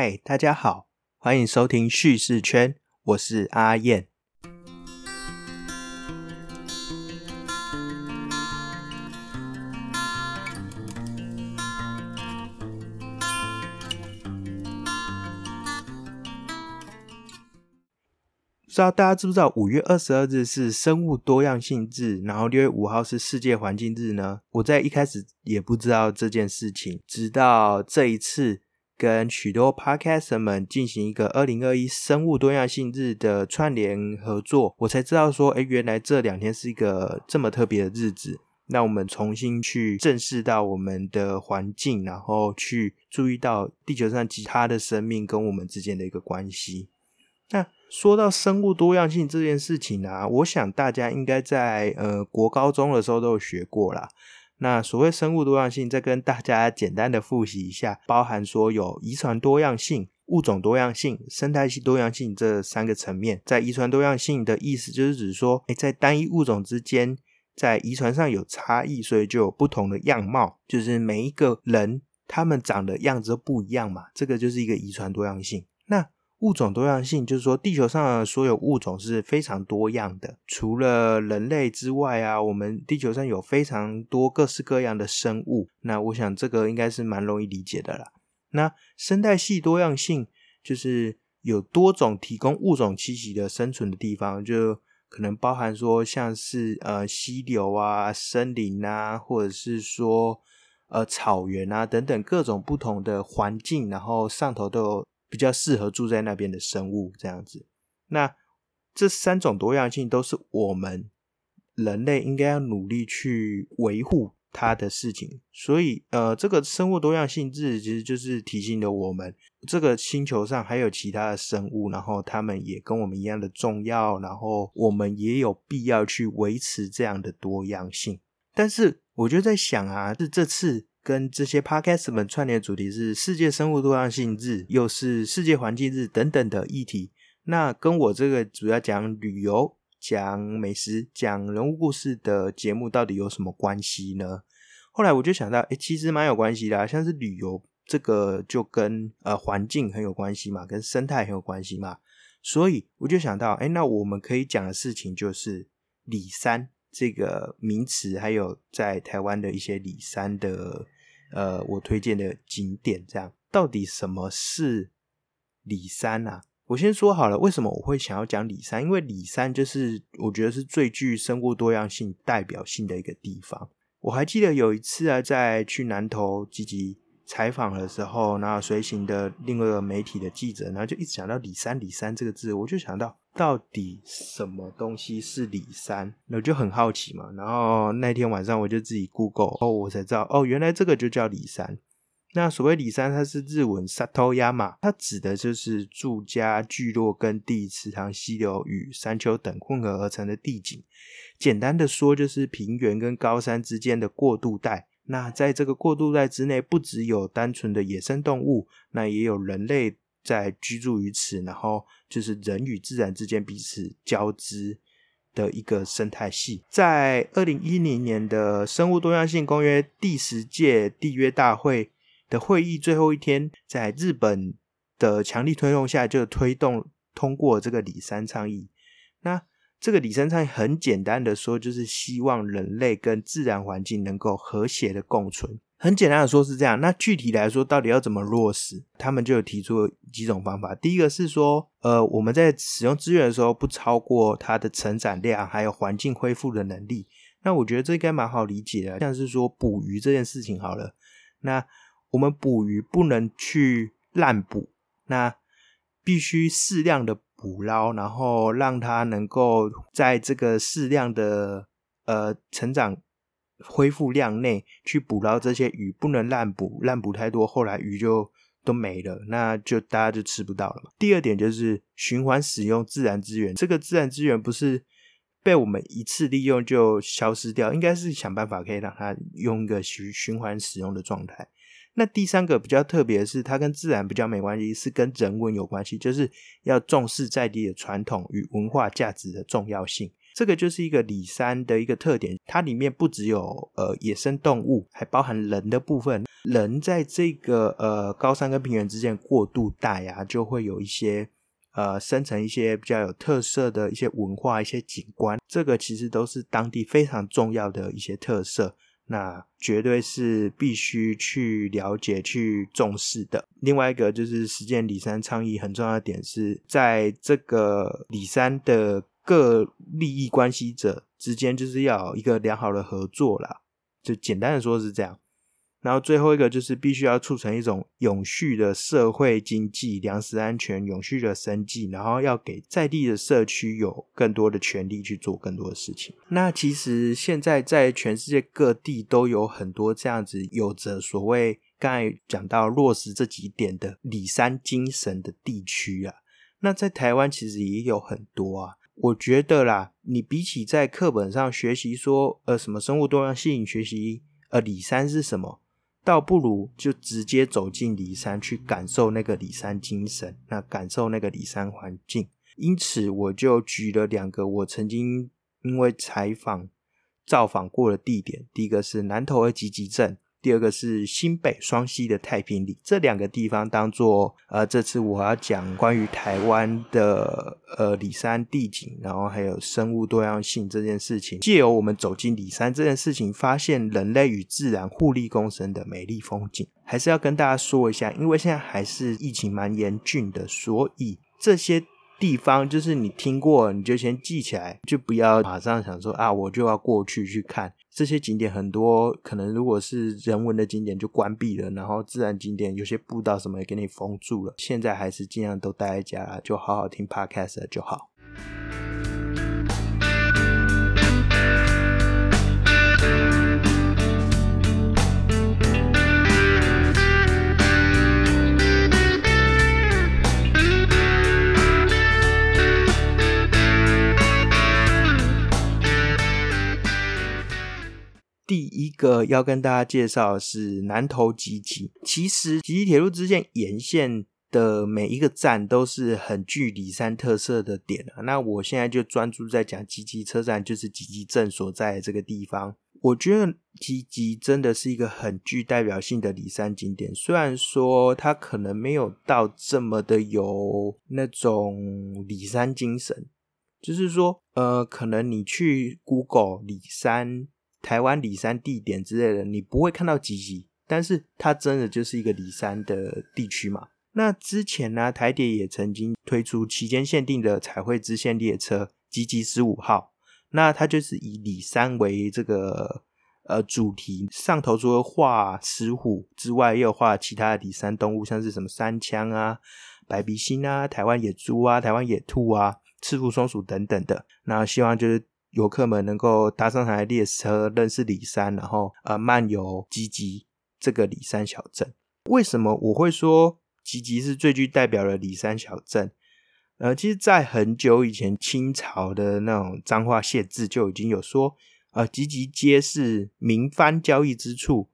嗨，大家好，欢迎收听叙事圈，我是阿燕。不知道大家知不知道，五月二十二日是生物多样性日，然后六月五号是世界环境日呢？我在一开始也不知道这件事情，直到这一次。跟许多 podcaster 们进行一个二零二一生物多样性日的串联合作，我才知道说，哎，原来这两天是一个这么特别的日子。那我们重新去正视到我们的环境，然后去注意到地球上其他的生命跟我们之间的一个关系。那说到生物多样性这件事情啊，我想大家应该在呃国高中的时候都有学过啦。那所谓生物多样性，再跟大家 简单的复习一下，包含说有遗传多样性、物种多样性、生态系多样性这三个层面。在遗传多样性的意思，就是指说，哎，在单一物种之间，在遗传上有差异，所以就有不同的样貌，就是每一个人他们长的样子都不一样嘛，这个就是一个遗传多样性。那物种多样性就是说，地球上的所有物种是非常多样的。除了人类之外啊，我们地球上有非常多各式各样的生物。那我想这个应该是蛮容易理解的啦。那生态系多样性就是有多种提供物种栖息的生存的地方，就可能包含说像是呃溪流啊、森林啊，或者是说呃草原啊等等各种不同的环境，然后上头都有。比较适合住在那边的生物这样子，那这三种多样性都是我们人类应该要努力去维护它的事情。所以，呃，这个生物多样性日其实就是提醒了我们，这个星球上还有其他的生物，然后他们也跟我们一样的重要，然后我们也有必要去维持这样的多样性。但是，我就在想啊，是这次。跟这些 podcast 们串联的主题是世界生物多样性日，又是世界环境日等等的议题。那跟我这个主要讲旅游、讲美食、讲人物故事的节目到底有什么关系呢？后来我就想到，哎，其实蛮有关系的。像是旅游这个，就跟呃环境很有关系嘛，跟生态很有关系嘛。所以我就想到，哎，那我们可以讲的事情就是里山这个名词，还有在台湾的一些里山的。呃，我推荐的景点，这样到底什么是里山啊？我先说好了，为什么我会想要讲里山？因为里山就是我觉得是最具生物多样性代表性的一个地方。我还记得有一次啊，在去南投积极采访的时候，然后随行的另外一个媒体的记者，然后就一直讲到里山，里山这个字，我就想到。到底什么东西是里山？我就很好奇嘛。然后那天晚上我就自己 Google，哦，我才知道，哦，原来这个就叫里山。那所谓里山，它是日文 Satoyama，它指的就是住家聚落跟地、池塘、溪流与山丘等混合而成的地景。简单的说，就是平原跟高山之间的过渡带。那在这个过渡带之内，不只有单纯的野生动物，那也有人类。在居住于此，然后就是人与自然之间彼此交织的一个生态系。在二零一零年的生物多样性公约第十届缔约大会的会议最后一天，在日本的强力推动下，就推动通过这个里山倡议。那这个里山倡议很简单的说，就是希望人类跟自然环境能够和谐的共存。很简单的说，是这样。那具体来说，到底要怎么落实？他们就有提出几种方法。第一个是说，呃，我们在使用资源的时候，不超过它的成长量，还有环境恢复的能力。那我觉得这应该蛮好理解的。像是说捕鱼这件事情，好了，那我们捕鱼不能去滥捕，那必须适量的捕捞，然后让它能够在这个适量的呃成长。恢复量内去捕捞这些鱼，不能滥捕，滥捕太多，后来鱼就都没了，那就大家就吃不到了嘛。第二点就是循环使用自然资源，这个自然资源不是被我们一次利用就消失掉，应该是想办法可以让它用一个循循环使用的状态。那第三个比较特别的是，它跟自然比较没关系，是跟人文有关系，就是要重视在地的传统与文化价值的重要性。这个就是一个里山的一个特点，它里面不只有呃野生动物，还包含人的部分。人在这个呃高山跟平原之间过渡带啊，就会有一些呃生成一些比较有特色的一些文化、一些景观。这个其实都是当地非常重要的一些特色。那绝对是必须去了解、去重视的。另外一个就是实践里山倡议很重要的点是在这个里山的各利益关系者之间，就是要一个良好的合作啦。就简单的说是这样。然后最后一个就是必须要促成一种永续的社会经济、粮食安全、永续的生计，然后要给在地的社区有更多的权利去做更多的事情。那其实现在在全世界各地都有很多这样子有着所谓刚才讲到落实这几点的里山精神的地区啊。那在台湾其实也有很多啊。我觉得啦，你比起在课本上学习说呃什么生物多样性，学习呃里山是什么？倒不如就直接走进里山去感受那个里山精神，那感受那个里山环境。因此，我就举了两个我曾经因为采访、造访过的地点。第一个是南投的集集镇。第二个是新北双溪的太平里，这两个地方当做呃，这次我要讲关于台湾的呃里山地景，然后还有生物多样性这件事情，借由我们走进里山这件事情，发现人类与自然互利共生的美丽风景，还是要跟大家说一下，因为现在还是疫情蛮严峻的，所以这些。地方就是你听过，你就先记起来，就不要马上想说啊，我就要过去去看这些景点。很多可能如果是人文的景点就关闭了，然后自然景点有些步道什么也给你封住了。现在还是尽量都待在家，就好好听 podcast 就好。第一个要跟大家介绍的是南投吉吉。其实吉吉铁路支线沿线的每一个站都是很具里山特色的点啊。那我现在就专注在讲吉吉车站，就是吉吉镇所在的这个地方。我觉得吉吉真的是一个很具代表性的里山景点。虽然说它可能没有到这么的有那种里山精神，就是说，呃，可能你去 Google 里山。台湾里山地点之类的，你不会看到吉吉，但是它真的就是一个里山的地区嘛。那之前呢，台铁也曾经推出期间限定的彩绘支线列车吉吉十五号，那它就是以里山为这个呃主题，上头除了画石虎之外，又画其他的里山动物，像是什么山羌啊、白鼻星啊、台湾野猪啊、台湾野兔啊、赤腹松鼠等等的。那希望就是。游客们能够搭上台列车，认识里山，然后呃漫游吉吉这个里山小镇。为什么我会说吉吉是最具代表的里山小镇？呃，其实，在很久以前，清朝的那种脏话县志就已经有说，呃，吉吉街是民番交易之处，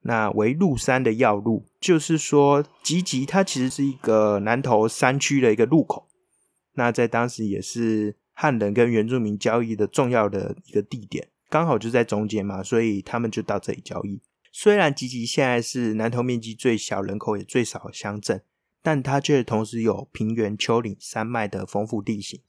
那为入山的要路。就是说，吉吉它其实是一个南投山区的一个路口，那在当时也是。汉人跟原住民交易的重要的一个地点，刚好就在中间嘛，所以他们就到这里交易。虽然吉吉现在是南投面积最小、人口也最少的乡镇，但它却同时有平原、丘陵、山脉的丰富地形，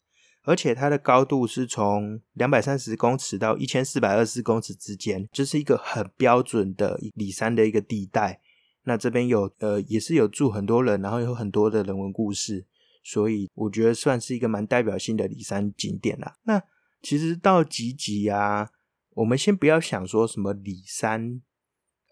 而且它的高度是从两百三十公尺到一千四百二十公尺之间，就是一个很标准的里山的一个地带。那这边有呃，也是有住很多人，然后有很多的人文故事。所以我觉得算是一个蛮代表性的里山景点啦。那其实到吉吉啊，我们先不要想说什么里山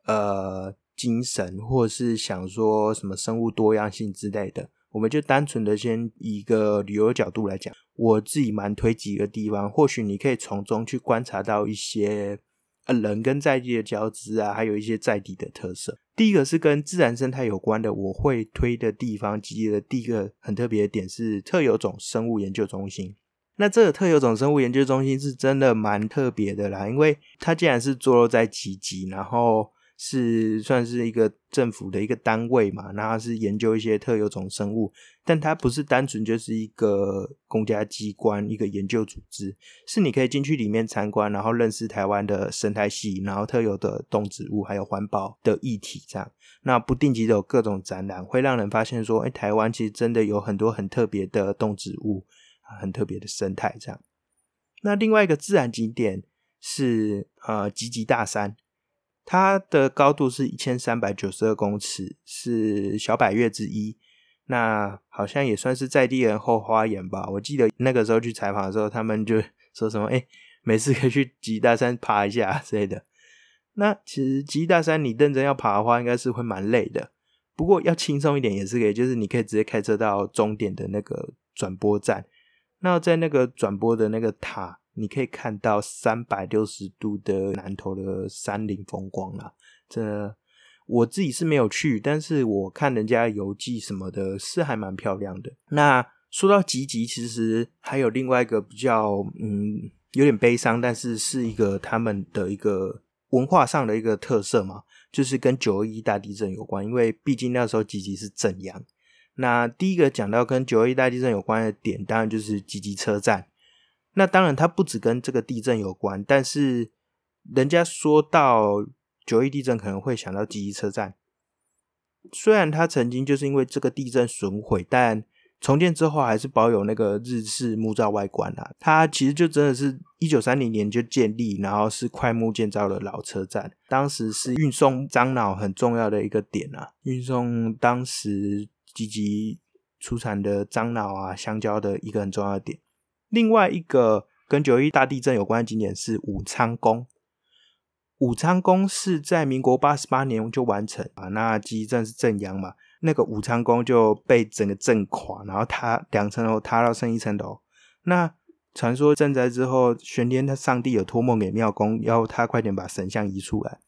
呃精神，或是想说什么生物多样性之类的，我们就单纯的先以一个旅游角度来讲，我自己蛮推几个地方，或许你可以从中去观察到一些。呃，人跟在地的交织啊，还有一些在地的特色。第一个是跟自然生态有关的，我会推的地方，集结的第一个很特别的点是特有种生物研究中心。那这个特有种生物研究中心是真的蛮特别的啦，因为它既然是坐落在集集，然后是算是一个政府的一个单位嘛，那它是研究一些特有种生物，但它不是单纯就是一个公家机关、一个研究组织，是你可以进去里面参观，然后认识台湾的生态系，然后特有的动植物，还有环保的议题这样。那不定期的有各种展览，会让人发现说，哎，台湾其实真的有很多很特别的动植物，很特别的生态这样。那另外一个自然景点是呃吉吉大山。它的高度是一千三百九十二公尺，是小百岳之一。那好像也算是在地人后花园吧。我记得那个时候去采访的时候，他们就 说什么：“哎，每次可以去吉大山爬一下之类的。”那其实吉大山你认真要爬的话，应该是会蛮累的。不过要轻松一点也是可以，就是你可以直接开车到终点的那个转播站。那在那个转播的那个塔。你可以看到三百六十度的南投的山林风光啦，这我自己是没有去，但是我看人家游记什么的，是还蛮漂亮的。那说到吉吉，其实还有另外一个比较，嗯，有点悲伤，但是是一个他们的一个文化上的一个特色嘛，就是跟九二一大地震有关，因为毕竟那时候吉吉是震央。那第一个讲到跟九二一大地震有关的点，当然就是吉吉车站。那当然，它不只跟这个地震有关，但是人家说到九一地震，可能会想到吉吉车站。虽然它曾经就是因为这个地震损毁，但重建之后还是保有那个日式木造外观啊。它其实就真的是一九三零年就建立，然后是快木建造的老车站，当时是运送樟脑很重要的一个点啊，运送当时吉吉出产的樟脑啊、香蕉的一个很重要的点。另外一个跟九一大地震有关的景点是武昌宫。武昌宫是在民国八十八年就完成啊，那基震是正阳嘛，那个武昌宫就被整个震垮，然后塌两层楼塌到剩一层楼。那传说震灾之后，玄天他上帝有托梦给庙公，要他快点把神像移出来。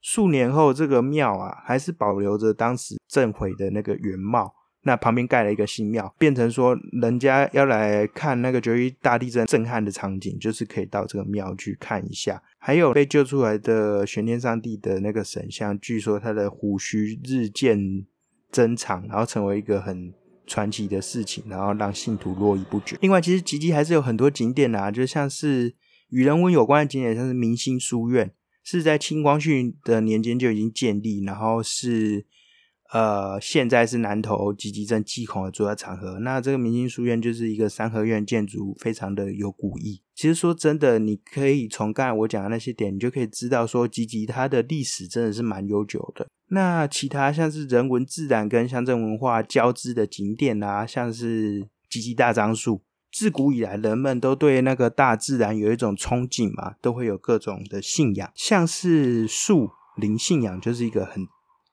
数年后，这个庙啊，还是保留着当时震毁的那个原貌。那旁边盖了一个新庙，变成说人家要来看那个九一大地震震撼的场景，就是可以到这个庙去看一下。还有被救出来的玄天上帝的那个神像，据说他的胡须日渐增长，然后成为一个很传奇的事情，然后让信徒络绎不绝。另外，其实吉吉还是有很多景点啊，就像是与人文有关的景点，像是明星书院，是在清光绪的年间就已经建立，然后是。呃，现在是南投积极镇祭孔的主要场合。那这个明星书院就是一个三合院建筑，非常的有古意。其实说真的，你可以从刚才我讲的那些点，你就可以知道说，积极它的历史真的是蛮悠久的。那其他像是人文、自然跟乡镇文化交织的景点啊，像是积极大樟树，自古以来人们都对那个大自然有一种憧憬嘛，都会有各种的信仰，像是树林信仰就是一个很。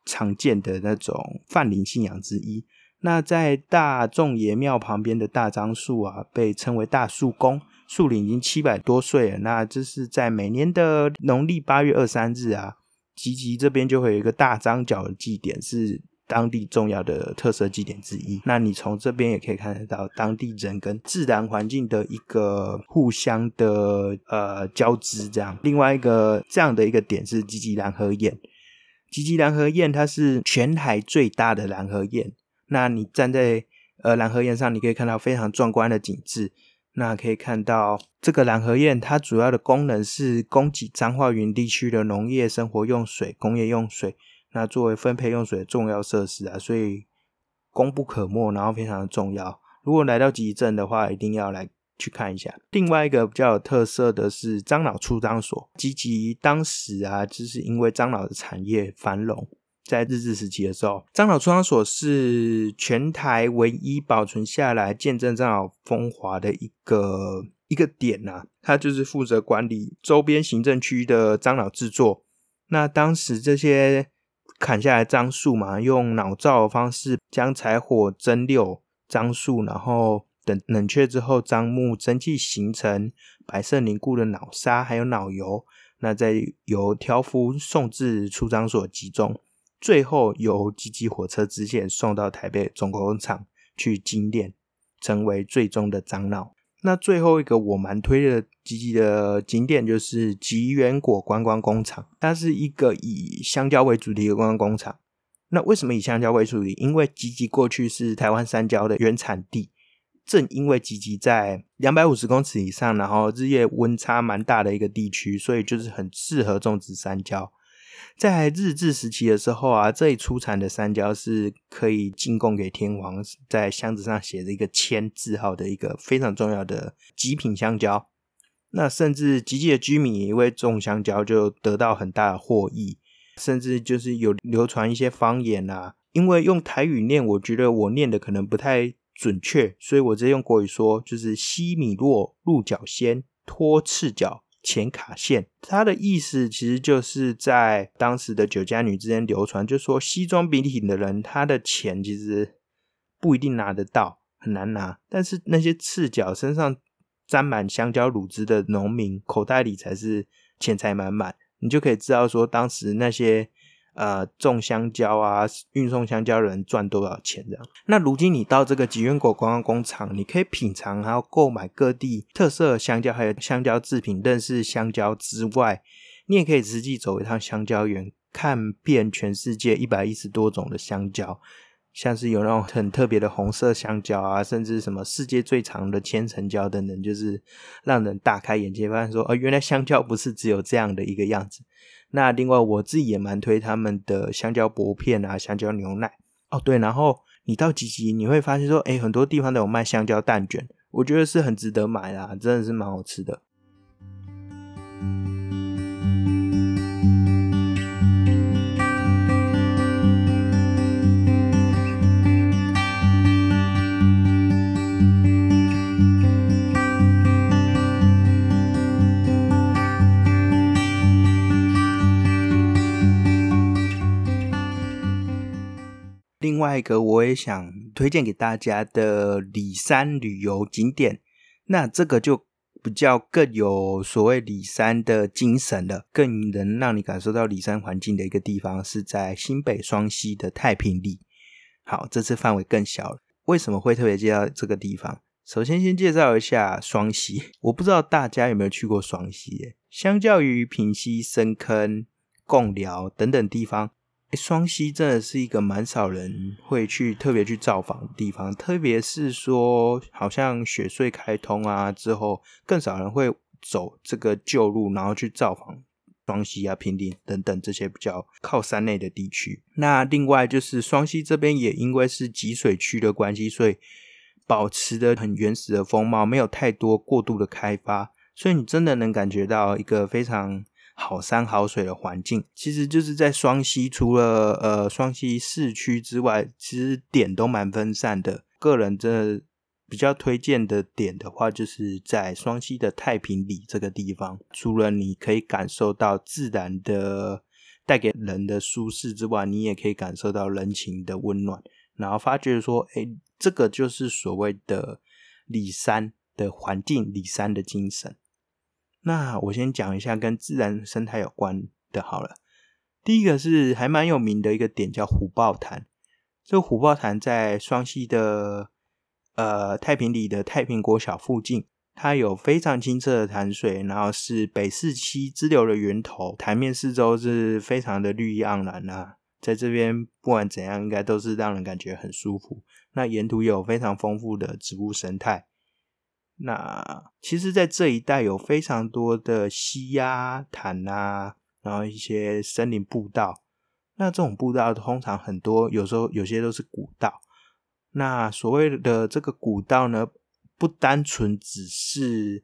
常见的那种泛灵信仰之一。那在大众爷庙旁边的大樟树啊，被称为大树公，树龄已经七百多岁了。那这是在每年的农历八月二三日啊，吉吉这边就会有一个大张角的祭典，是当地重要的特色祭典之一。那你从这边也可以看得到当地人跟自然环境的一个互相的呃交织。这样，另外一个这样的一个点是吉吉蓝河堰。吉吉蓝河堰，它是全海最大的蓝河堰。那你站在呃蓝河堰上，你可以看到非常壮观的景致。那可以看到这个蓝河堰，它主要的功能是供给彰化云地区的农业生活用水、工业用水，那作为分配用水的重要设施啊，所以功不可没，然后非常的重要。如果来到吉镇的话，一定要来。去看一下，另外一个比较有特色的是樟脑出樟所。积极当时啊，就是因为樟脑的产业繁荣，在日治时期的时候，樟脑出樟所是全台唯一保存下来见证樟脑风华的一个一个点呐。它就是负责管理周边行政区的樟脑制作。那当时这些砍下来樟树嘛，用脑造的方式将柴火蒸馏樟树，然后。等冷却之后，樟木蒸汽形成白色凝固的脑沙，还有脑油，那再由挑夫送至出樟所集中，最后由机机火车支线送到台北总工厂去精炼，成为最终的樟脑。那最后一个我蛮推的吉吉的景点就是吉原果观光工厂，它是一个以香蕉为主题的观光工厂。那为什么以香蕉为主题？因为吉吉过去是台湾山椒的原产地，正因为吉吉在两百五十公尺以上，然后日夜温差蛮大的一个地区，所以就是很适合种植山椒。在日治时期的时候啊，这里出产的山椒是可以进贡给天皇，在箱子上写着一个签字号的一个非常重要的极品香蕉。那甚至吉吉的居民也因为种香蕉就得到很大的获益，甚至就是有流传一些方言啊。因为用台语念，我觉得我念的可能不太准确，所以我直接用国语说，就是西米洛鹿角仙托赤脚。钱卡线，它的意思其实就是在当时的酒家女之间流传，就说西装笔挺的人，他的钱其实不一定拿得到，很难拿。但是那些赤脚、身上沾满香蕉乳汁的农民，口袋里才是钱财满满。你就可以知道说，当时那些。呃，种香蕉啊，运送香蕉人赚多少钱这样？那如今你到这个吉源果观光工厂，你可以品尝，还有购买各地特色香蕉，还有香蕉制品。认识香蕉之外，你也可以实际走一趟香蕉园，看遍全世界一百一十多种的香蕉。像是有那种很特别的红色香蕉啊，甚至什么世界最长的千层蕉等等，就是让人大开眼界，发现说，哦，原来香蕉不是只有这样的一个样子。那另外我自己也蛮推他们的香蕉薄片啊，香蕉牛奶。哦，对，然后你到吉吉，你会发现说，诶，很多地方都有卖香蕉蛋卷，我觉得是很值得买啦，真的是蛮好吃的。外一个我也想推荐给大家的里山旅游景点，那这个就比较更有所谓里山的精神了，更能让你感受到里山环境的一个地方，是在新北双溪的太平里。好，这次范围更小了。为什么会特别介绍这个地方？首先先介绍一下双溪，我不知道大家有没有去过双溪。相较于平溪、深坑、贡寮等等地方。双溪真的是一个蛮少人会去特别去造访的地方，特别是说好像雪隧开通啊之后，更少人会走这个旧路，然后去造访双溪啊、平顶等等这些比较靠山内的地区。那另外就是双溪这边也因为是集水区的关系，所以保持的很原始的风貌，没有太多过度的开发，所以你真的能感觉到一个非常。好山好水的环境，其实就是在双溪，除了呃双溪市区之外，其实点都蛮分散的。个人真的比较推荐的点的话，就是在双溪的太平里这个地方，除了你可以感受到自然的带给人的舒适之外，你也可以感受到人情的温暖，然后发觉说，哎，这个就是所谓的里山的环境，里山的精神。那我先讲一下跟自然生态有关的，好了。第一个是还蛮有名的一个点，叫虎豹潭。这虎豹潭在双溪的呃太平里的太平国小附近，它有非常清澈的潭水，然后是北四溪支流的源头。潭面四周是非常的绿意盎然啊，在这边不管怎样，应该都是让人感觉很舒服。那沿途有非常丰富的植物生态。那其实，在这一带有非常多的溪呀、潭啊，然后一些森林步道。那这种步道通常很多，有时候有些都是古道。那所谓的这个古道呢，不单纯只是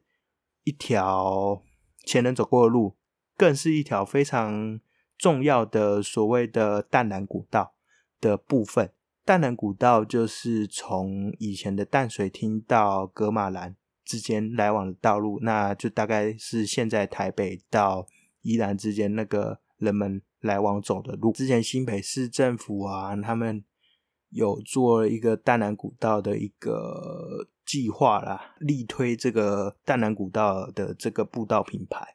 一条前人走过的路，更是一条非常重要的所谓的淡蓝古道的部分。淡蓝古道就是从以前的淡水厅到格马兰。之间来往的道路，那就大概是现在台北到宜兰之间那个人们来往走的路。之前新北市政府啊，他们有做一个淡南古道的一个计划啦，力推这个淡南古道的这个步道品牌。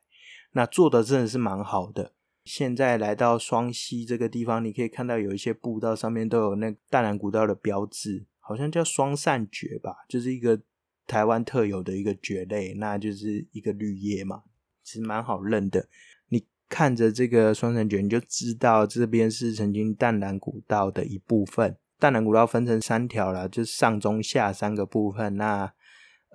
那做的真的是蛮好的。现在来到双溪这个地方，你可以看到有一些步道上面都有那淡南古道的标志，好像叫双扇诀吧，就是一个。台湾特有的一个蕨类，那就是一个绿叶嘛，其实蛮好认的。你看着这个双层蕨，你就知道这边是曾经淡蓝古道的一部分。淡蓝古道分成三条了，就是上中下三个部分。那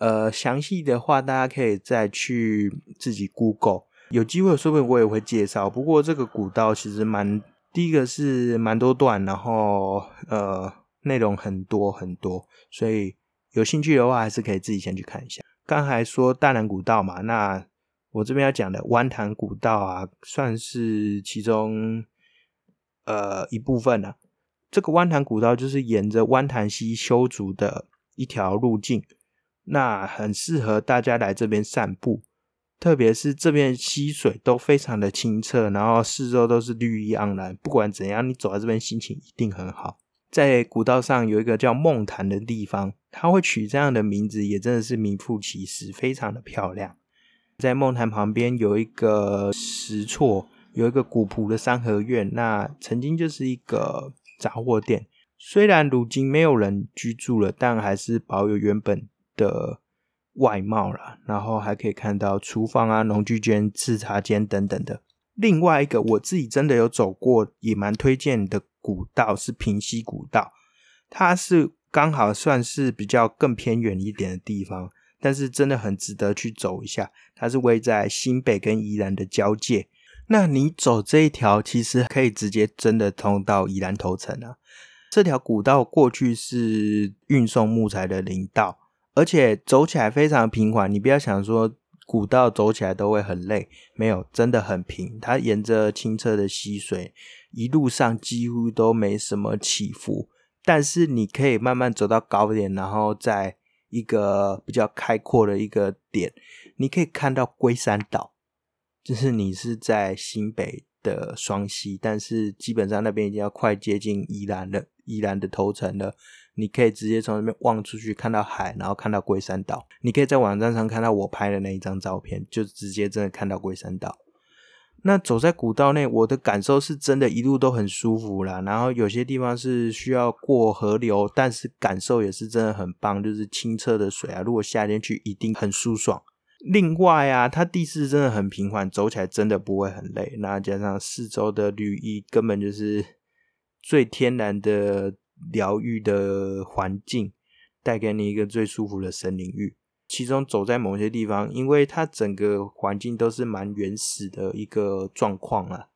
呃，详细的话大家可以再去自己 Google，有机会说不定我也会介绍。不过这个古道其实蛮，第一个是蛮多段，然后呃内容很多很多，所以有兴趣的话还是可以自己先去看一下。刚才说大南古道嘛，那我这边要讲的湾潭古道啊，算是其中呃一部分了。这个湾潭古道就是沿着湾潭溪修筑的一条路径，那很适合大家来这边散步，特别是这边溪水都非常的清澈，然后四周都是绿意盎然。不管怎样，你走在这边心情一定很好。在古道上有一个叫梦潭的地方，它会取这样的名字，也真的是名副其实，非常的漂亮。在梦潭旁边有一个石厝，有一个古朴的三合院，那曾经就是一个。杂货店虽然如今没有人居住了，但还是保有原本的外貌了。然后还可以看到厨房啊、农具间、制茶间等等的。另外一个我自己真的有走过，也蛮推荐的古道是平溪古道，它是刚好算是比较更偏远一点的地方，但是真的很值得去走一下。它是位在新北跟宜兰的交界。那你走这一条，其实可以直接真的通到宜兰头城啊。这条古道过去是运送木材的林道，而且走起来非常平缓。你不要想说古道走起来都会很累，没有，真的很平。它沿着清澈的溪水，一路上几乎都没什么起伏。但是你可以慢慢走到高点，然后在一个比较开阔的一个点，你可以看到龟山岛。就是你是在新北的双溪，但是基本上那边已经要快接近宜兰了，宜兰的头城了。你可以直接从那边望出去看到海，然后看到龟山岛。你可以在网站上看到我拍的那一张照片，就直接真的看到龟山岛。那走在古道内，我的感受是真的一路都很舒服啦。然后有些地方是需要过河流，但是感受也是真的很棒，就是清澈的水啊。如果夏天去，一定很舒爽。另外啊，它地势真的很平缓，走起来真的不会很累。那加上四周的绿意，根本就是最天然的疗愈的环境，带给你一个最舒服的森林浴。其中走在某些地方，因为它整个环境都是蛮原始的一个状况啊，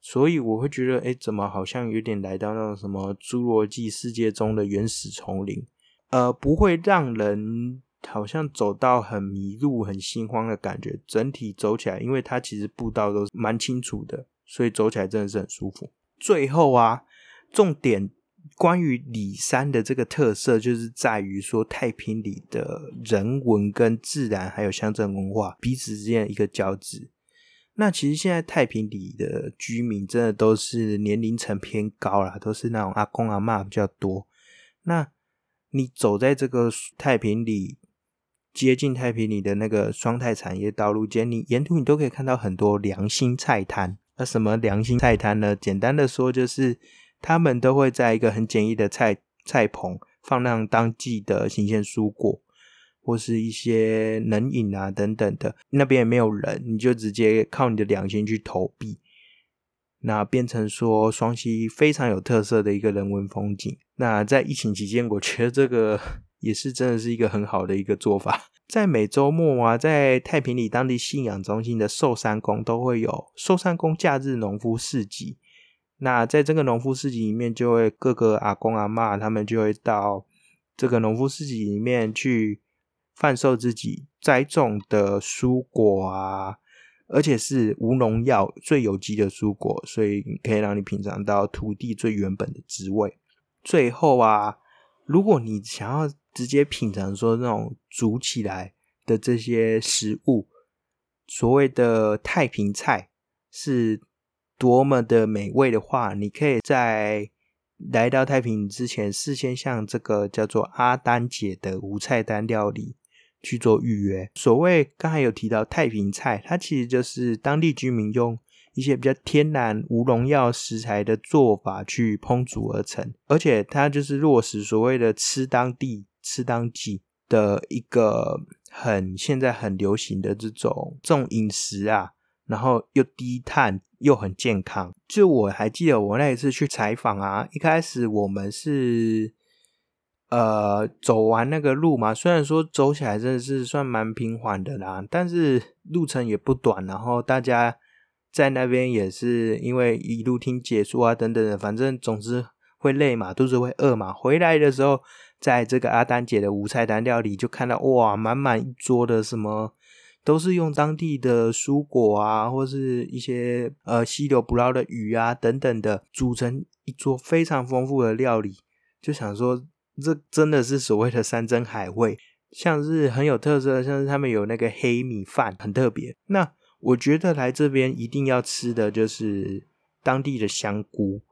所以我会觉得，哎，怎么好像有点来到那种什么侏罗纪世界中的原始丛林？呃，不会让人。好像走到很迷路、很心慌的感觉。整体走起来，因为它其实步道都是蛮清楚的，所以走起来真的是很舒服。最后啊，重点关于里山的这个特色，就是在于说太平里的人文跟自然还有乡镇文化彼此之间一个交织。那其实现在太平里的居民真的都是年龄层偏高啦，都是那种阿公阿妈比较多。那你走在这个太平里。接近太平里的那个双泰产业道路间，你沿途你都可以看到很多良心菜摊。那什么良心菜摊呢？简单的说，就是他们都会在一个很简易的菜菜棚放上当季的新鲜蔬果，或是一些冷饮啊等等的。那边也没有人，你就直接靠你的良心去投币，那变成说双溪非常有特色的一个人文风景。那在疫情期间，我觉得这个。也是真的是一个很好的一个做法，在每周末啊，在太平里当地信仰中心的寿山宫都会有寿山宫假日农夫市集。那在这个农夫市集里面，就会各个阿公阿妈他们就会到这个农夫市集里面去贩售自己栽种的蔬果啊，而且是无农药、最有机的蔬果，所以可以让你品尝到土地最原本的滋味。最后啊，如果你想要直接品尝说那种煮起来的这些食物，所谓的太平菜是多么的美味的话，你可以在来到太平之前，事先向这个叫做阿丹姐的无菜单料理去做预约。所谓刚才有提到太平菜，它其实就是当地居民用一些比较天然无农药食材的做法去烹煮而成，而且它就是落实所谓的吃当地。吃当季的一个很现在很流行的这种这种饮食啊，然后又低碳又很健康。就我还记得我那一次去采访啊，一开始我们是呃走完那个路嘛，虽然说走起来真的是算蛮平缓的啦，但是路程也不短，然后大家在那边也是因为一路听解说啊等等的，反正总之会累嘛，肚子会饿嘛，回来的时候。在这个阿丹姐的无菜单料理，就看到哇，满满一桌的什么，都是用当地的蔬果啊，或是一些呃溪流捕捞的鱼啊等等的，组成一桌非常丰富的料理。就想说，这真的是所谓的山珍海味，像是很有特色，像是他们有那个黑米饭，很特别。那我觉得来这边一定要吃的就是当地的香菇。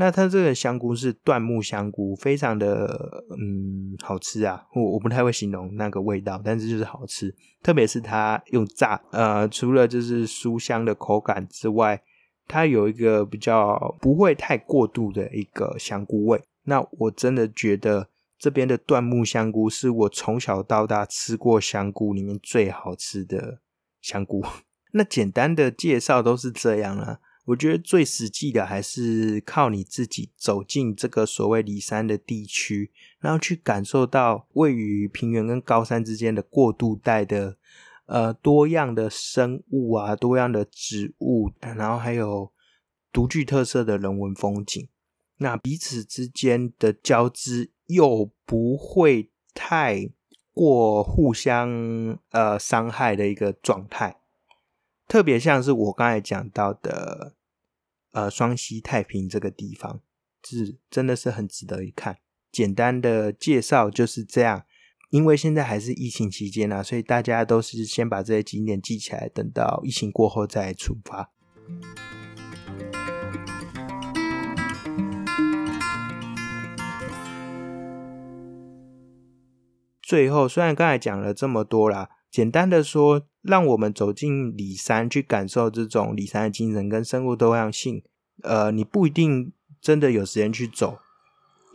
那它这个香菇是椴木香菇，非常的嗯好吃啊！我我不太会形容那个味道，但是就是好吃。特别是它用炸，呃，除了就是酥香的口感之外，它有一个比较不会太过度的一个香菇味。那我真的觉得这边的椴木香菇是我从小到大吃过香菇里面最好吃的香菇。那简单的介绍都是这样啊。我觉得最实际的还是靠你自己走进这个所谓里山的地区，然后去感受到位于平原跟高山之间的过渡带的呃多样的生物啊，多样的植物，然后还有独具特色的人文风景。那彼此之间的交织又不会太过互相呃伤害的一个状态。特别像是我刚才讲到的，呃，双溪太平这个地方，是真的是很值得一看。简单的介绍就是这样，因为现在还是疫情期间啊，所以大家都是先把这些景点记起来，等到疫情过后再出发。最后，虽然刚才讲了这么多啦。简单的说，让我们走进里山，去感受这种里山的精神跟生物多样性。呃，你不一定真的有时间去走，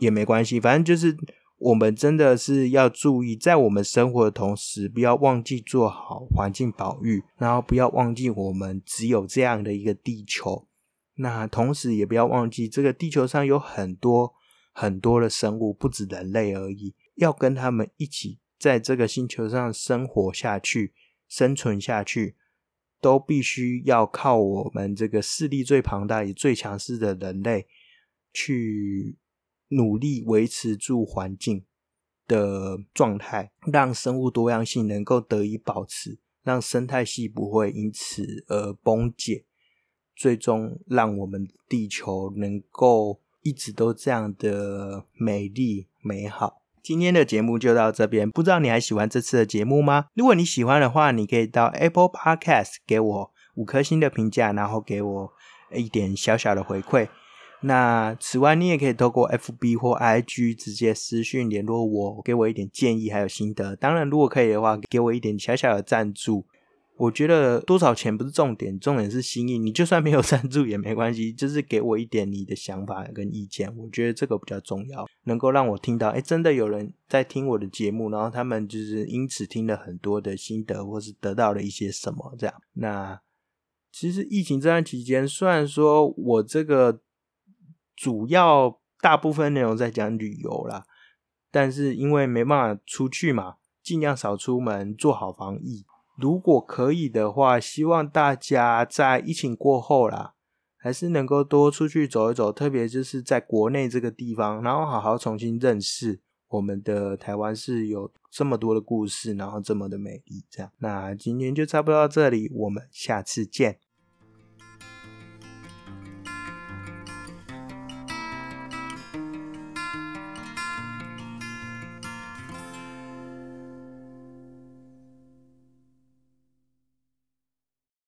也没关系。反正就是我们真的是要注意，在我们生活的同时，不要忘记做好环境保育，然后不要忘记我们只有这样的一个地球。那同时也不要忘记，这个地球上有很多很多的生物，不止人类而已，要跟他们一起。在这个星球上生活下去、生存下去，都必须要靠我们这个势力最庞大也最强势的人类去努力维持住环境的状态，让生物多样性能够得以保持，让生态系不会因此而崩解，最终让我们地球能够一直都这样的美丽美好。今天的节目就到这边，不知道你还喜欢这次的节目吗？如果你喜欢的话，你可以到 Apple Podcast 给我五颗星的评价，然后给我一点小小的回馈。那此外，你也可以透过 FB 或 IG 直接私讯联络我，给我一点建议还有心得。当然，如果可以的话，给我一点小小的赞助。我觉得多少钱不是重点，重点是心意。你就算没有赞助也没关系，就是给我一点你的想法跟意见。我觉得这个比较重要，能够让我听到，哎，真的有人在听我的节目，然后他们就是因此听了很多的心得，或是得到了一些什么这样。那其实疫情这段期间，虽然说我这个主要大部分内容在讲旅游啦，但是因为没办法出去嘛，尽量少出门，做好防疫。如果可以的话，希望大家在疫情过后啦，还是能够多出去走一走，特别就是在国内这个地方，然后好好重新认识我们的台湾是有这么多的故事，然后这么的美丽。这样，那今天就差不多到这里，我们下次见。